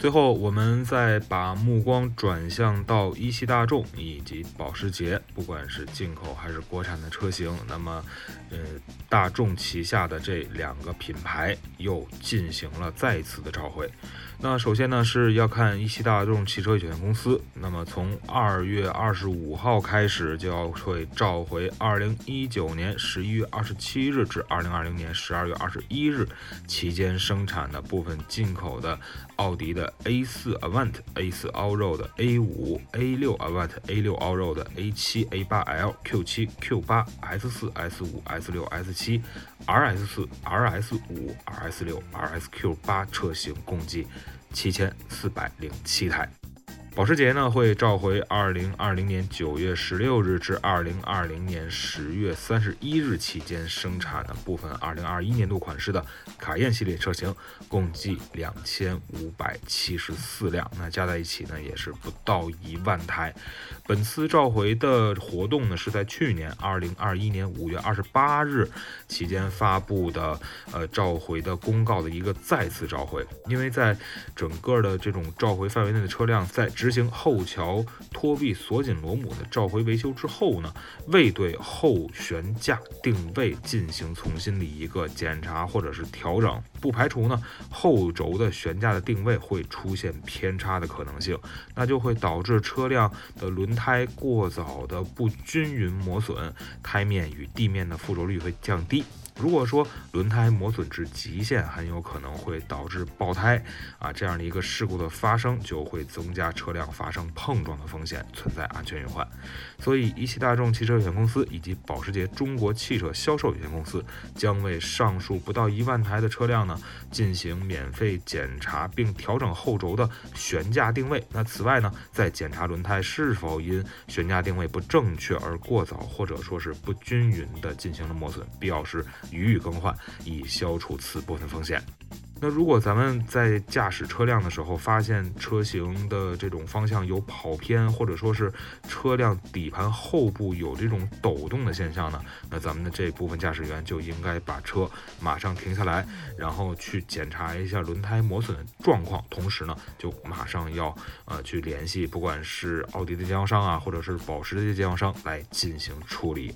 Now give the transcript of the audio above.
最后，我们再把目光转向到一汽大众以及保时捷，不管是进口还是国产的车型，那么，呃，大众旗下的这两个品牌又进行了再次的召回。那首先呢，是要看一汽大众汽车有限公司。那么从二月二十五号开始，就要会召回二零一九年十一月二十七日至二零二零年十二月二十一日期间生产的部分进口的奥迪的 A 四 Avant、A 四 Allroad、A 五、A 六 Avant、A 六 Allroad、A 七、A 八 L、Q 七、Q 八、S 四、S 五、S 六、S 七、RS 四、RS 五、RS 六、RSQ 八车型共计。七千四百零七台。保时捷呢会召回二零二零年九月十六日至二零二零年十月三十一日期间生产的部分二零二一年度款式的卡宴系列车型，共计两千五百七十四辆，那加在一起呢也是不到一万台。本次召回的活动呢是在去年二零二一年五月二十八日期间发布的，呃召回的公告的一个再次召回，因为在整个的这种召回范围内的车辆在执执行后桥托臂锁紧螺母的召回维修之后呢，未对后悬架定位进行重新的一个检查或者是调整，不排除呢后轴的悬架的定位会出现偏差的可能性，那就会导致车辆的轮胎过早的不均匀磨损，胎面与地面的附着率会降低。如果说轮胎磨损至极限，很有可能会导致爆胎啊，这样的一个事故的发生，就会增加车辆发生碰撞的风险，存在安全隐患。所以，一汽大众汽车有限公司以及保时捷中国汽车销售有限公司将为上述不到一万台的车辆呢进行免费检查，并调整后轴的悬架定位。那此外呢，在检查轮胎是否因悬架定位不正确而过早或者说是不均匀的进行了磨损，必要时。予以更换，以消除此部分风险。那如果咱们在驾驶车辆的时候，发现车型的这种方向有跑偏，或者说是车辆底盘后部有这种抖动的现象呢？那咱们的这部分驾驶员就应该把车马上停下来，然后去检查一下轮胎磨损状况，同时呢，就马上要呃去联系，不管是奥迪的经销商啊，或者是保时捷的经销商来进行处理。